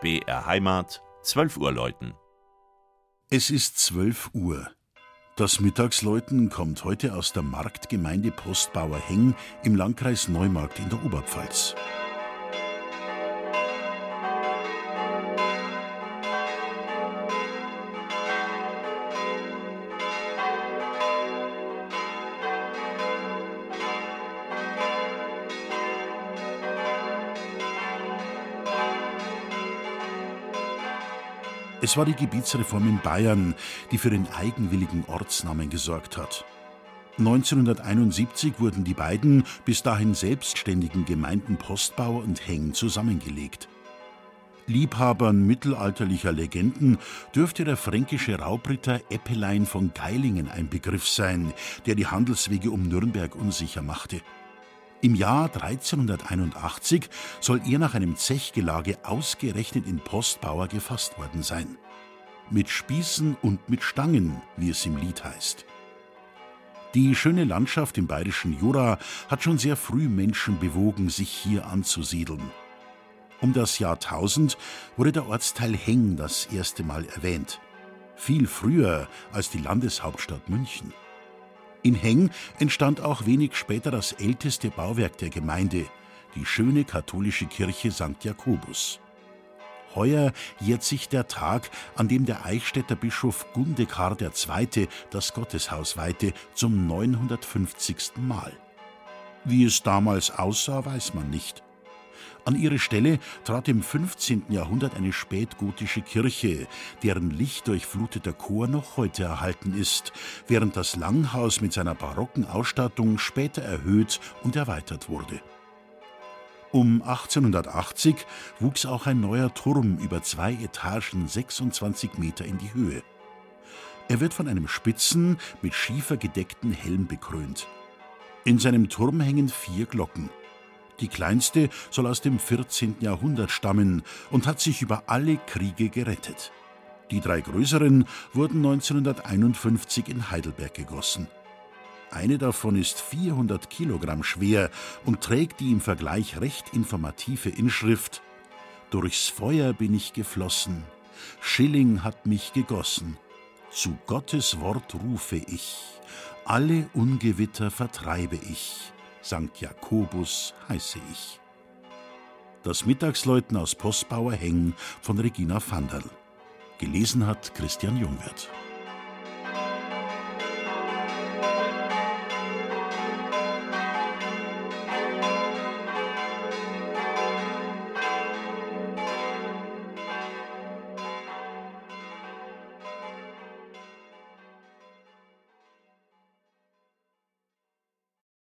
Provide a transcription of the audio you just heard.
BR Heimat, 12 Uhr läuten. Es ist 12 Uhr. Das Mittagsläuten kommt heute aus der Marktgemeinde Postbauer Heng im Landkreis Neumarkt in der Oberpfalz. Es war die Gebietsreform in Bayern, die für den eigenwilligen Ortsnamen gesorgt hat. 1971 wurden die beiden bis dahin selbstständigen Gemeinden Postbauer und Heng zusammengelegt. Liebhabern mittelalterlicher Legenden dürfte der fränkische Raubritter Eppelein von Geilingen ein Begriff sein, der die Handelswege um Nürnberg unsicher machte. Im Jahr 1381 soll er nach einem Zechgelage ausgerechnet in Postbauer gefasst worden sein. Mit Spießen und mit Stangen, wie es im Lied heißt. Die schöne Landschaft im bayerischen Jura hat schon sehr früh Menschen bewogen, sich hier anzusiedeln. Um das Jahr 1000 wurde der Ortsteil Heng das erste Mal erwähnt. Viel früher als die Landeshauptstadt München. In Heng entstand auch wenig später das älteste Bauwerk der Gemeinde, die schöne katholische Kirche St. Jakobus. Heuer jährt sich der Tag, an dem der Eichstätter Bischof Gundekar II. das Gotteshaus weihte, zum 950. Mal. Wie es damals aussah, weiß man nicht. An ihre Stelle trat im 15. Jahrhundert eine spätgotische Kirche, deren lichtdurchfluteter Chor noch heute erhalten ist, während das Langhaus mit seiner barocken Ausstattung später erhöht und erweitert wurde. Um 1880 wuchs auch ein neuer Turm über zwei Etagen 26 Meter in die Höhe. Er wird von einem spitzen, mit Schiefer gedeckten Helm bekrönt. In seinem Turm hängen vier Glocken. Die kleinste soll aus dem 14. Jahrhundert stammen und hat sich über alle Kriege gerettet. Die drei größeren wurden 1951 in Heidelberg gegossen. Eine davon ist 400 Kilogramm schwer und trägt die im Vergleich recht informative Inschrift Durchs Feuer bin ich geflossen, Schilling hat mich gegossen, zu Gottes Wort rufe ich, alle Ungewitter vertreibe ich. St. Jakobus heiße ich. Das Mittagsläuten aus Postbauer Heng von Regina Vanderl. Gelesen hat Christian Jungwirth.